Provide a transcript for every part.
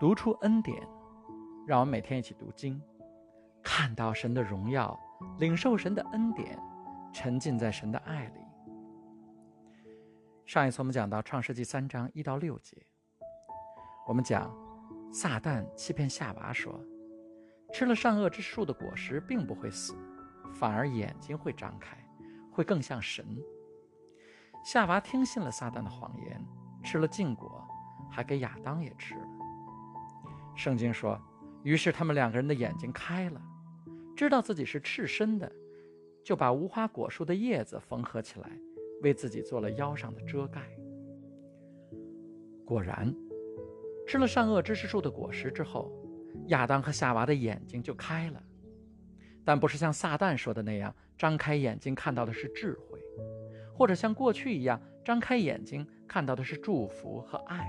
读出恩典，让我们每天一起读经，看到神的荣耀，领受神的恩典，沉浸在神的爱里。上一次我们讲到创世纪三章一到六节，我们讲撒旦欺骗夏娃说，吃了善恶之树的果实并不会死，反而眼睛会张开，会更像神。夏娃听信了撒旦的谎言，吃了禁果，还给亚当也吃。圣经说，于是他们两个人的眼睛开了，知道自己是赤身的，就把无花果树的叶子缝合起来，为自己做了腰上的遮盖。果然，吃了善恶知识树的果实之后，亚当和夏娃的眼睛就开了，但不是像撒旦说的那样，张开眼睛看到的是智慧，或者像过去一样，张开眼睛看到的是祝福和爱。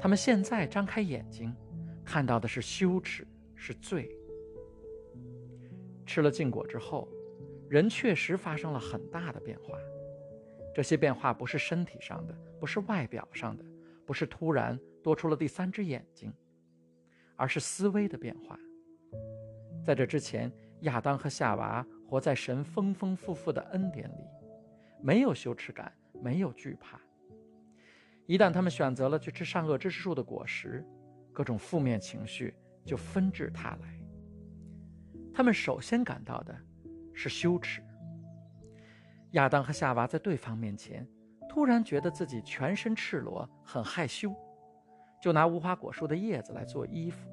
他们现在张开眼睛，看到的是羞耻，是罪。吃了禁果之后，人确实发生了很大的变化。这些变化不是身体上的，不是外表上的，不是突然多出了第三只眼睛，而是思维的变化。在这之前，亚当和夏娃活在神丰丰富富的恩典里，没有羞耻感，没有惧怕。一旦他们选择了去吃善恶知识树的果实，各种负面情绪就纷至沓来。他们首先感到的是羞耻。亚当和夏娃在对方面前，突然觉得自己全身赤裸，很害羞，就拿无花果树的叶子来做衣服。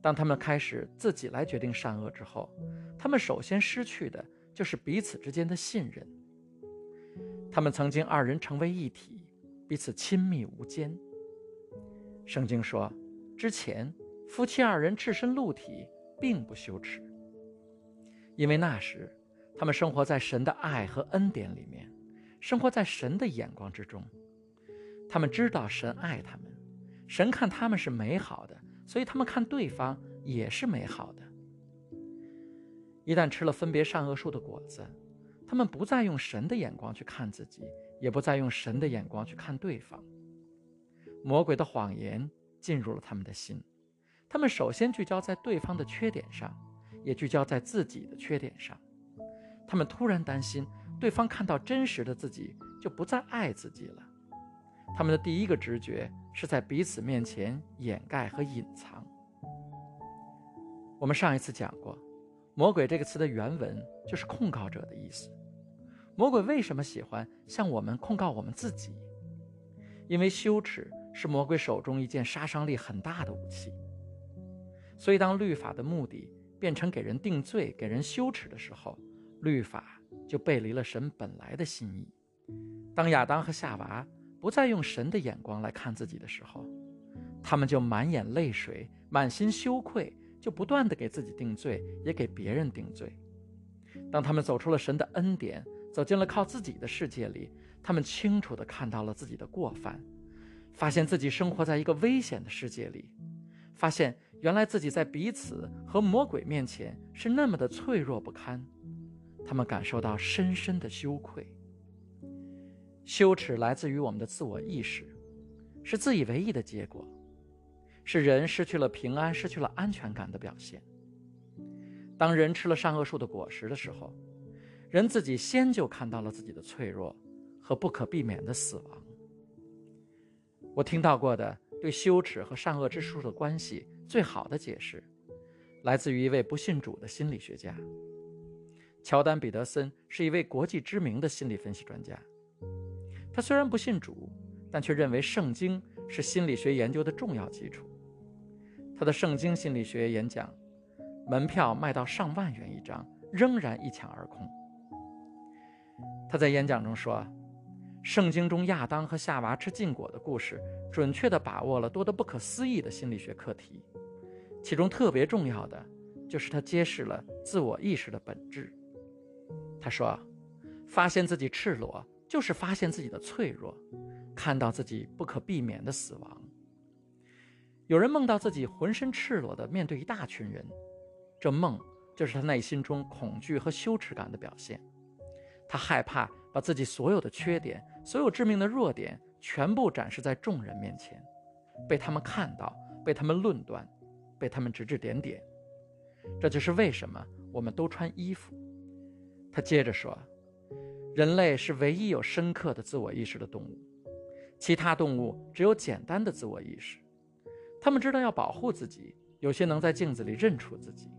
当他们开始自己来决定善恶之后，他们首先失去的就是彼此之间的信任。他们曾经二人成为一体。彼此亲密无间。圣经说，之前夫妻二人赤身露体，并不羞耻，因为那时他们生活在神的爱和恩典里面，生活在神的眼光之中。他们知道神爱他们，神看他们是美好的，所以他们看对方也是美好的。一旦吃了分别善恶树的果子，他们不再用神的眼光去看自己。也不再用神的眼光去看对方。魔鬼的谎言进入了他们的心，他们首先聚焦在对方的缺点上，也聚焦在自己的缺点上。他们突然担心对方看到真实的自己就不再爱自己了。他们的第一个直觉是在彼此面前掩盖和隐藏。我们上一次讲过，“魔鬼”这个词的原文就是控告者的意思。魔鬼为什么喜欢向我们控告我们自己？因为羞耻是魔鬼手中一件杀伤力很大的武器。所以，当律法的目的变成给人定罪、给人羞耻的时候，律法就背离了神本来的心意。当亚当和夏娃不再用神的眼光来看自己的时候，他们就满眼泪水、满心羞愧，就不断的给自己定罪，也给别人定罪。当他们走出了神的恩典，走进了靠自己的世界里，他们清楚地看到了自己的过犯，发现自己生活在一个危险的世界里，发现原来自己在彼此和魔鬼面前是那么的脆弱不堪。他们感受到深深的羞愧。羞耻来自于我们的自我意识，是自以为意的结果，是人失去了平安、失去了安全感的表现。当人吃了善恶树的果实的时候。人自己先就看到了自己的脆弱和不可避免的死亡。我听到过的对羞耻和善恶之树的关系最好的解释，来自于一位不信主的心理学家。乔丹·彼得森是一位国际知名的心理分析专家。他虽然不信主，但却认为圣经是心理学研究的重要基础。他的圣经心理学演讲，门票卖到上万元一张，仍然一抢而空。他在演讲中说：“圣经中亚当和夏娃吃禁果的故事，准确地把握了多得不可思议的心理学课题。其中特别重要的，就是他揭示了自我意识的本质。他说，发现自己赤裸，就是发现自己的脆弱，看到自己不可避免的死亡。有人梦到自己浑身赤裸地面对一大群人，这梦就是他内心中恐惧和羞耻感的表现。”他害怕把自己所有的缺点、所有致命的弱点全部展示在众人面前，被他们看到，被他们论断，被他们指指点点。这就是为什么我们都穿衣服。他接着说：“人类是唯一有深刻的自我意识的动物，其他动物只有简单的自我意识。他们知道要保护自己，有些能在镜子里认出自己。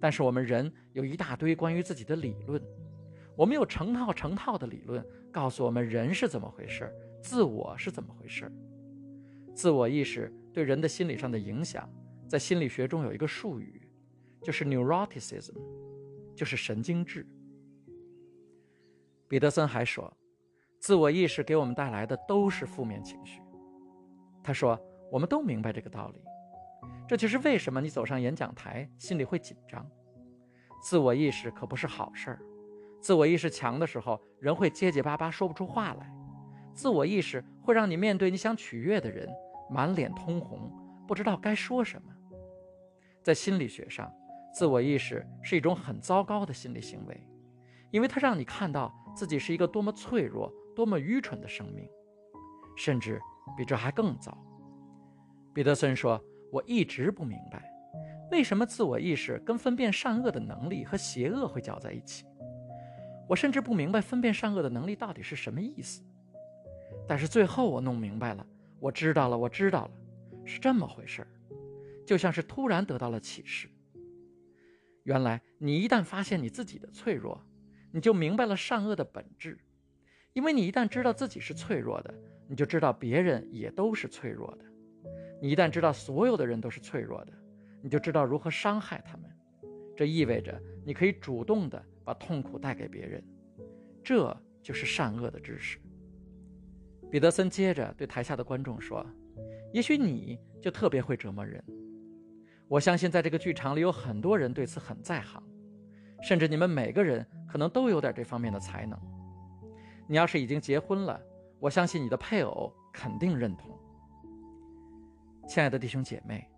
但是我们人有一大堆关于自己的理论，我们有成套成套的理论告诉我们人是怎么回事，自我是怎么回事。自我意识对人的心理上的影响，在心理学中有一个术语。”就是 neuroticism，就是神经质。彼得森还说，自我意识给我们带来的都是负面情绪。他说，我们都明白这个道理，这就是为什么你走上演讲台心里会紧张。自我意识可不是好事儿，自我意识强的时候，人会结结巴巴说不出话来。自我意识会让你面对你想取悦的人，满脸通红，不知道该说什么。在心理学上。自我意识是一种很糟糕的心理行为，因为它让你看到自己是一个多么脆弱、多么愚蠢的生命，甚至比这还更糟。彼得森说：“我一直不明白，为什么自我意识跟分辨善恶的能力和邪恶会搅在一起。我甚至不明白分辨善恶的能力到底是什么意思。但是最后我弄明白了，我知道了，我知道了，是这么回事儿，就像是突然得到了启示。”原来，你一旦发现你自己的脆弱，你就明白了善恶的本质。因为你一旦知道自己是脆弱的，你就知道别人也都是脆弱的。你一旦知道所有的人都是脆弱的，你就知道如何伤害他们。这意味着你可以主动的把痛苦带给别人。这就是善恶的知识。彼得森接着对台下的观众说：“也许你就特别会折磨人。”我相信，在这个剧场里有很多人对此很在行，甚至你们每个人可能都有点这方面的才能。你要是已经结婚了，我相信你的配偶肯定认同。亲爱的弟兄姐妹，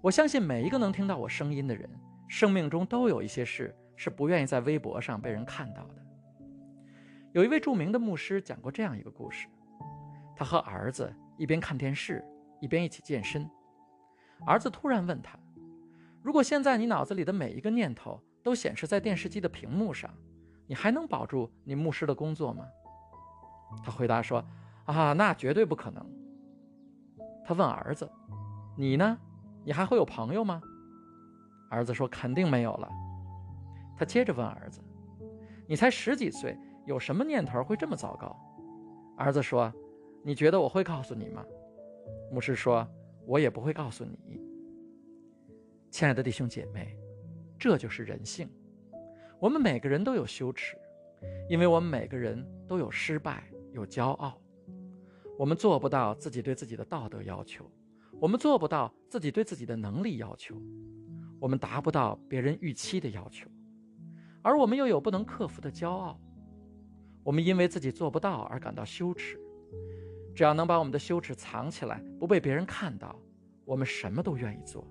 我相信每一个能听到我声音的人，生命中都有一些事是不愿意在微博上被人看到的。有一位著名的牧师讲过这样一个故事：他和儿子一边看电视，一边一起健身。儿子突然问他：“如果现在你脑子里的每一个念头都显示在电视机的屏幕上，你还能保住你牧师的工作吗？”他回答说：“啊，那绝对不可能。”他问儿子：“你呢？你还会有朋友吗？”儿子说：“肯定没有了。”他接着问儿子：“你才十几岁，有什么念头会这么糟糕？”儿子说：“你觉得我会告诉你吗？”牧师说。我也不会告诉你，亲爱的弟兄姐妹，这就是人性。我们每个人都有羞耻，因为我们每个人都有失败，有骄傲。我们做不到自己对自己的道德要求，我们做不到自己对自己的能力要求，我们达不到别人预期的要求，而我们又有不能克服的骄傲。我们因为自己做不到而感到羞耻。只要能把我们的羞耻藏起来，不被别人看到，我们什么都愿意做。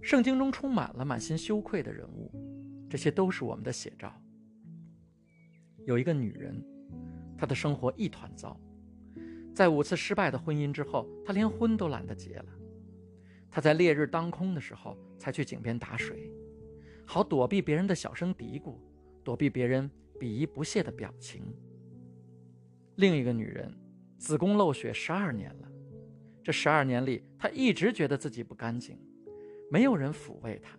圣经中充满了满心羞愧的人物，这些都是我们的写照。有一个女人，她的生活一团糟，在五次失败的婚姻之后，她连婚都懒得结了。她在烈日当空的时候才去井边打水，好躲避别人的小声嘀咕，躲避别人鄙夷不屑的表情。另一个女人，子宫漏血十二年了。这十二年里，她一直觉得自己不干净，没有人抚慰她。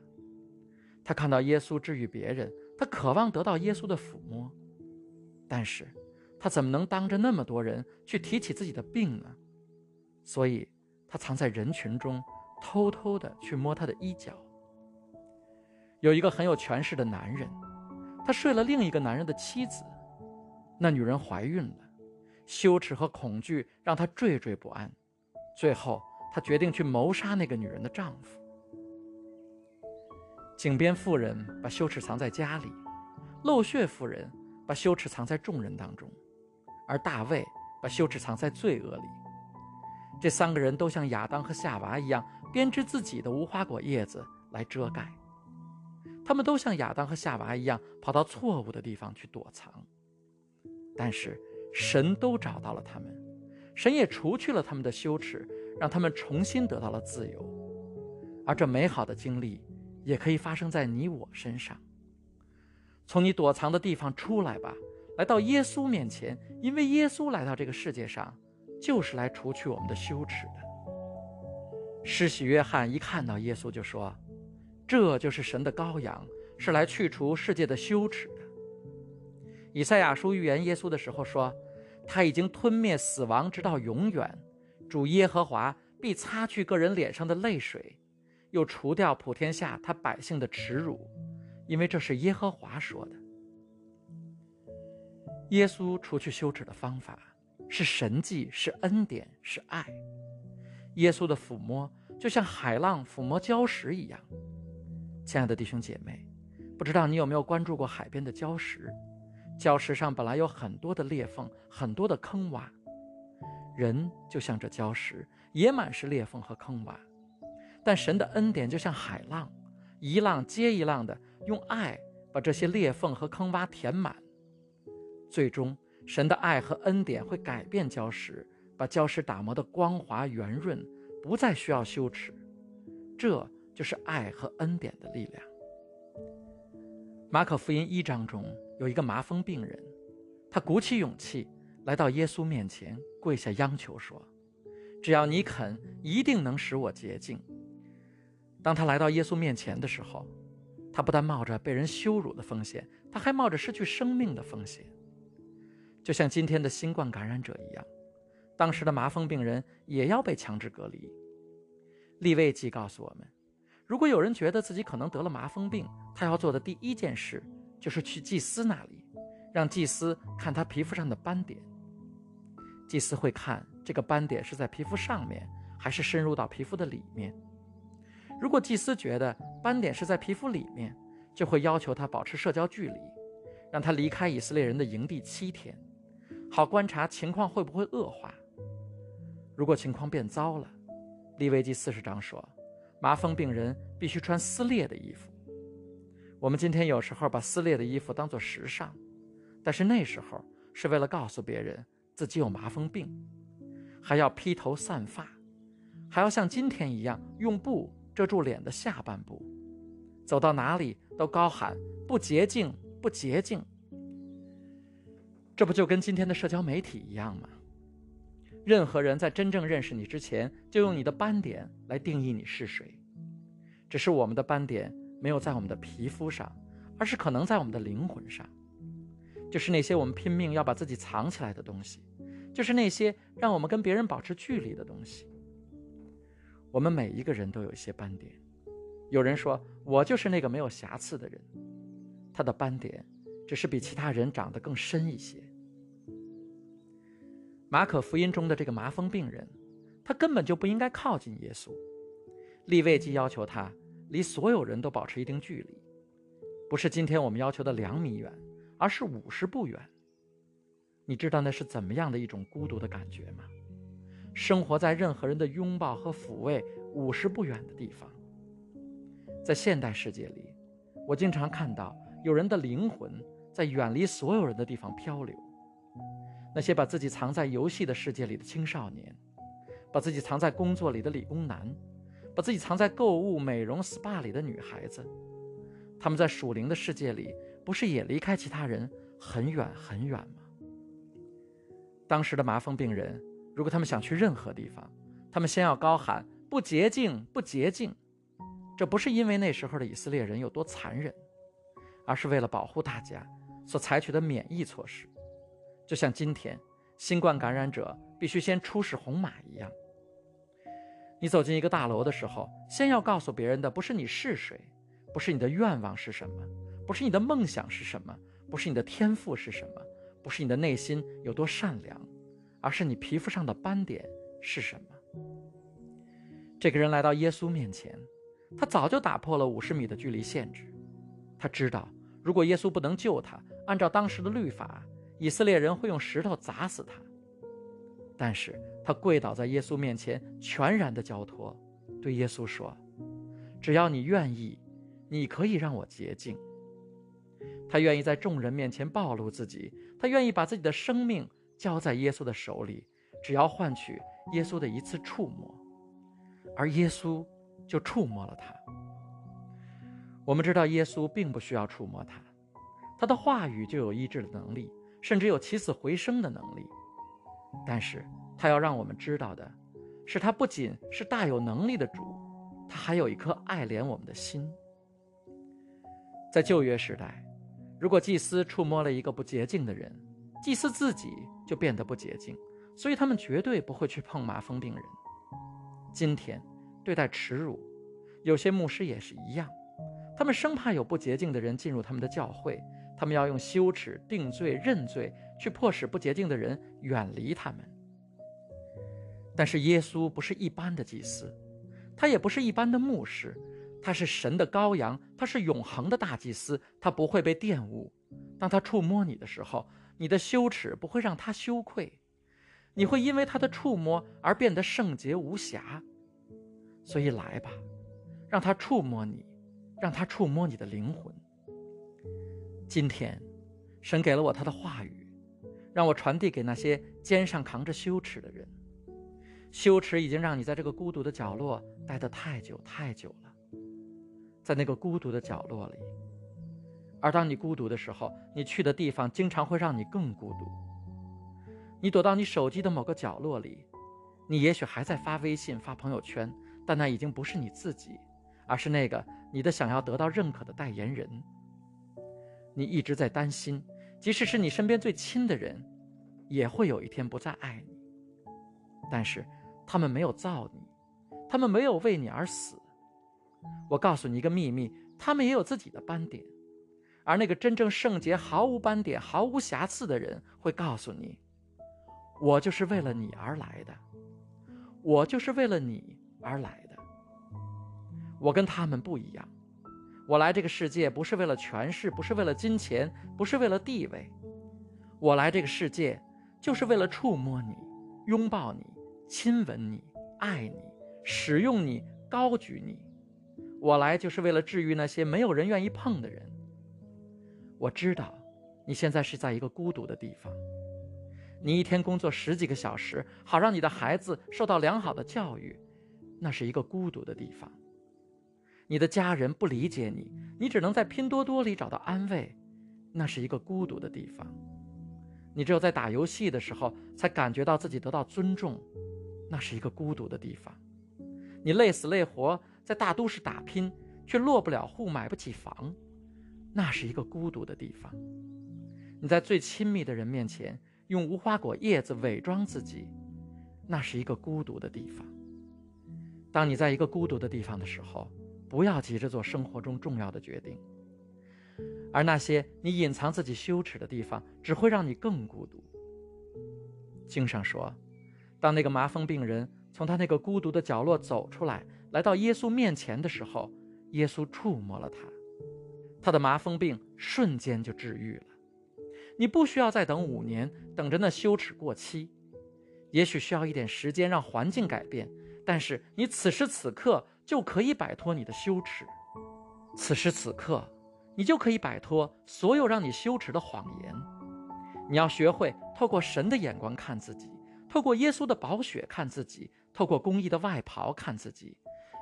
她看到耶稣治愈别人，她渴望得到耶稣的抚摸，但是她怎么能当着那么多人去提起自己的病呢？所以，她藏在人群中，偷偷的去摸他的衣角。有一个很有权势的男人，他睡了另一个男人的妻子，那女人怀孕了。羞耻和恐惧让他惴惴不安，最后他决定去谋杀那个女人的丈夫。井边妇人把羞耻藏在家里，漏血妇人把羞耻藏在众人当中，而大卫把羞耻藏在罪恶里。这三个人都像亚当和夏娃一样，编织自己的无花果叶子来遮盖。他们都像亚当和夏娃一样，跑到错误的地方去躲藏，但是。神都找到了他们，神也除去了他们的羞耻，让他们重新得到了自由。而这美好的经历也可以发生在你我身上。从你躲藏的地方出来吧，来到耶稣面前，因为耶稣来到这个世界上，就是来除去我们的羞耻的。施洗约翰一看到耶稣，就说：“这就是神的羔羊，是来去除世界的羞耻的。”以赛亚书预言耶稣的时候说：“他已经吞灭死亡，直到永远。主耶和华必擦去个人脸上的泪水，又除掉普天下他百姓的耻辱。”因为这是耶和华说的。耶稣除去羞耻的方法是神迹，是恩典，是爱。耶稣的抚摸就像海浪抚摸礁石一样。亲爱的弟兄姐妹，不知道你有没有关注过海边的礁石？礁石上本来有很多的裂缝，很多的坑洼。人就像这礁石，也满是裂缝和坑洼。但神的恩典就像海浪，一浪接一浪的。用爱把这些裂缝和坑洼填满，最终神的爱和恩典会改变礁石，把礁石打磨得光滑圆润，不再需要羞耻。这就是爱和恩典的力量。马可福音一章中有一个麻风病人，他鼓起勇气来到耶稣面前，跪下央求说：“只要你肯，一定能使我洁净。”当他来到耶稣面前的时候，他不但冒着被人羞辱的风险，他还冒着失去生命的风险。就像今天的新冠感染者一样，当时的麻风病人也要被强制隔离。利未记告诉我们，如果有人觉得自己可能得了麻风病，他要做的第一件事就是去祭司那里，让祭司看他皮肤上的斑点。祭司会看这个斑点是在皮肤上面，还是深入到皮肤的里面。如果祭司觉得斑点是在皮肤里面，就会要求他保持社交距离，让他离开以色列人的营地七天，好观察情况会不会恶化。如果情况变糟了，利未记四十章说，麻风病人必须穿撕裂的衣服。我们今天有时候把撕裂的衣服当作时尚，但是那时候是为了告诉别人自己有麻风病，还要披头散发，还要像今天一样用布。遮住脸的下半部，走到哪里都高喊“不洁净，不洁净”。这不就跟今天的社交媒体一样吗？任何人在真正认识你之前，就用你的斑点来定义你是谁。只是我们的斑点没有在我们的皮肤上，而是可能在我们的灵魂上。就是那些我们拼命要把自己藏起来的东西，就是那些让我们跟别人保持距离的东西。我们每一个人都有一些斑点，有人说我就是那个没有瑕疵的人，他的斑点只是比其他人长得更深一些。马可福音中的这个麻风病人，他根本就不应该靠近耶稣。利未记要求他离所有人都保持一定距离，不是今天我们要求的两米远，而是五十步远。你知道那是怎么样的一种孤独的感觉吗？生活在任何人的拥抱和抚慰五十步远的地方。在现代世界里，我经常看到有人的灵魂在远离所有人的地方漂流。那些把自己藏在游戏的世界里的青少年，把自己藏在工作里的理工男，把自己藏在购物、美容、SPA 里的女孩子，他们在属灵的世界里，不是也离开其他人很远很远吗？当时的麻风病人。如果他们想去任何地方，他们先要高喊“不洁净，不洁净”。这不是因为那时候的以色列人有多残忍，而是为了保护大家所采取的免疫措施，就像今天新冠感染者必须先出示红码一样。你走进一个大楼的时候，先要告诉别人的不是你是谁，不是你的愿望是什么，不是你的梦想是什么，不是你的天赋是什么，不是你的内心有多善良。而是你皮肤上的斑点是什么？这个人来到耶稣面前，他早就打破了五十米的距离限制。他知道，如果耶稣不能救他，按照当时的律法，以色列人会用石头砸死他。但是他跪倒在耶稣面前，全然的交托，对耶稣说：“只要你愿意，你可以让我洁净。”他愿意在众人面前暴露自己，他愿意把自己的生命。交在耶稣的手里，只要换取耶稣的一次触摸，而耶稣就触摸了他。我们知道耶稣并不需要触摸他，他的话语就有医治的能力，甚至有起死回生的能力。但是他要让我们知道的，是他不仅是大有能力的主，他还有一颗爱怜我们的心。在旧约时代，如果祭司触摸了一个不洁净的人，祭司自己就变得不洁净，所以他们绝对不会去碰麻风病人。今天对待耻辱，有些牧师也是一样。他们生怕有不洁净的人进入他们的教会，他们要用羞耻、定罪、认罪去迫使不洁净的人远离他们。但是耶稣不是一般的祭司，他也不是一般的牧师，他是神的羔羊，他是永恒的大祭司，他不会被玷污。当他触摸你的时候，你的羞耻不会让他羞愧，你会因为他的触摸而变得圣洁无瑕。所以来吧，让他触摸你。让他触摸你的灵魂。今天，神给了我他的话语，让我传递给那些肩上扛着羞耻的人。羞耻已经让你在这个孤独的角落待得太久太久了，在那个孤独的角落里。而当你孤独的时候，你去的地方经常会让你更孤独。你躲到你手机的某个角落里，你也许还在发微信、发朋友圈，但那已经不是你自己。而是那个你的想要得到认可的代言人。你一直在担心，即使是你身边最亲的人，也会有一天不再爱你。但是他们没有造你，他们没有为你而死。我告诉你一个秘密，他们也有自己的斑点。而那个真正圣洁、毫无斑点、毫无瑕疵的人，会告诉你：我就是为了你而来的，我就是为了你而来的。我跟他们不一样，我来这个世界不是为了权势，不是为了金钱，不是为了地位，我来这个世界就是为了触摸你、拥抱你、亲吻你、爱你、使用你、高举你。我来就是为了治愈那些没有人愿意碰的人。我知道，你现在是在一个孤独的地方，你一天工作十几个小时，好让你的孩子受到良好的教育，那是一个孤独的地方。你的家人不理解你，你只能在拼多多里找到安慰，那是一个孤独的地方。你只有在打游戏的时候才感觉到自己得到尊重，那是一个孤独的地方。你累死累活在大都市打拼，却落不了户，买不起房，那是一个孤独的地方。你在最亲密的人面前用无花果叶子伪装自己，那是一个孤独的地方。当你在一个孤独的地方的时候。不要急着做生活中重要的决定，而那些你隐藏自己羞耻的地方，只会让你更孤独。经上说，当那个麻风病人从他那个孤独的角落走出来，来到耶稣面前的时候，耶稣触摸了他，他的麻风病瞬间就治愈了。你不需要再等五年，等着那羞耻过期，也许需要一点时间让环境改变，但是你此时此刻。就可以摆脱你的羞耻。此时此刻，你就可以摆脱所有让你羞耻的谎言。你要学会透过神的眼光看自己，透过耶稣的宝血看自己，透过公义的外袍看自己，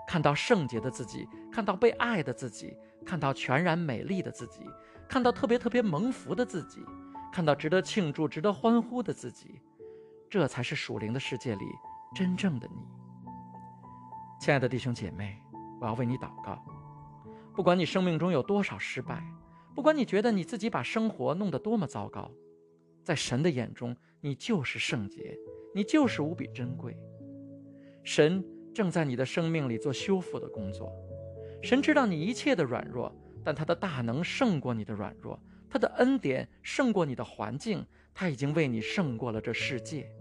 看到圣洁的自己，看到被爱的自己，看到全然美丽的自己，看到特别特别蒙福的自己，看到值得庆祝、值得欢呼的自己。这才是属灵的世界里真正的你。亲爱的弟兄姐妹，我要为你祷告。不管你生命中有多少失败，不管你觉得你自己把生活弄得多么糟糕，在神的眼中，你就是圣洁，你就是无比珍贵。神正在你的生命里做修复的工作。神知道你一切的软弱，但他的大能胜过你的软弱，他的恩典胜过你的环境，他已经为你胜过了这世界。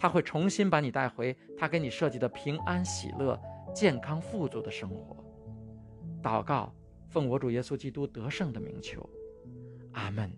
他会重新把你带回他给你设计的平安、喜乐、健康、富足的生活。祷告，奉我主耶稣基督得胜的名求，阿门。